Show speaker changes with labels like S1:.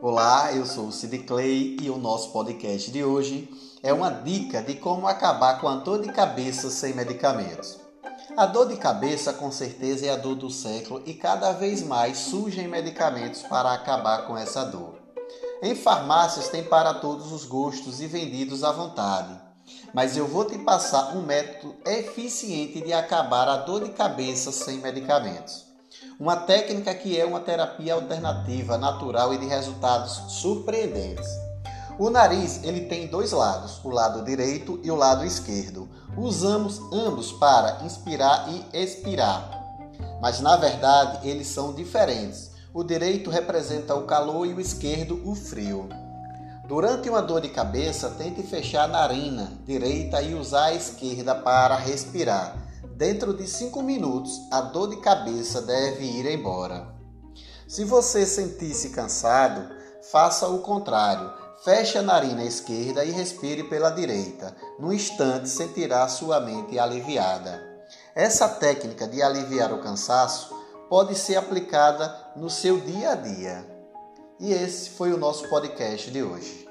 S1: Olá, eu sou o Sid Clay e o nosso podcast de hoje é uma dica de como acabar com a dor de cabeça sem medicamentos. A dor de cabeça com certeza é a dor do século e cada vez mais surgem medicamentos para acabar com essa dor. Em farmácias tem para todos os gostos e vendidos à vontade. Mas eu vou te passar um método eficiente de acabar a dor de cabeça sem medicamentos. Uma técnica que é uma terapia alternativa, natural e de resultados surpreendentes. O nariz ele tem dois lados, o lado direito e o lado esquerdo. Usamos ambos para inspirar e expirar. Mas na verdade eles são diferentes. O direito representa o calor e o esquerdo o frio. Durante uma dor de cabeça, tente fechar a narina direita e usar a esquerda para respirar. Dentro de 5 minutos, a dor de cabeça deve ir embora. Se você sentir-se cansado, faça o contrário. Feche a narina esquerda e respire pela direita. No instante, sentirá sua mente aliviada. Essa técnica de aliviar o cansaço pode ser aplicada no seu dia a dia. E esse foi o nosso podcast de hoje.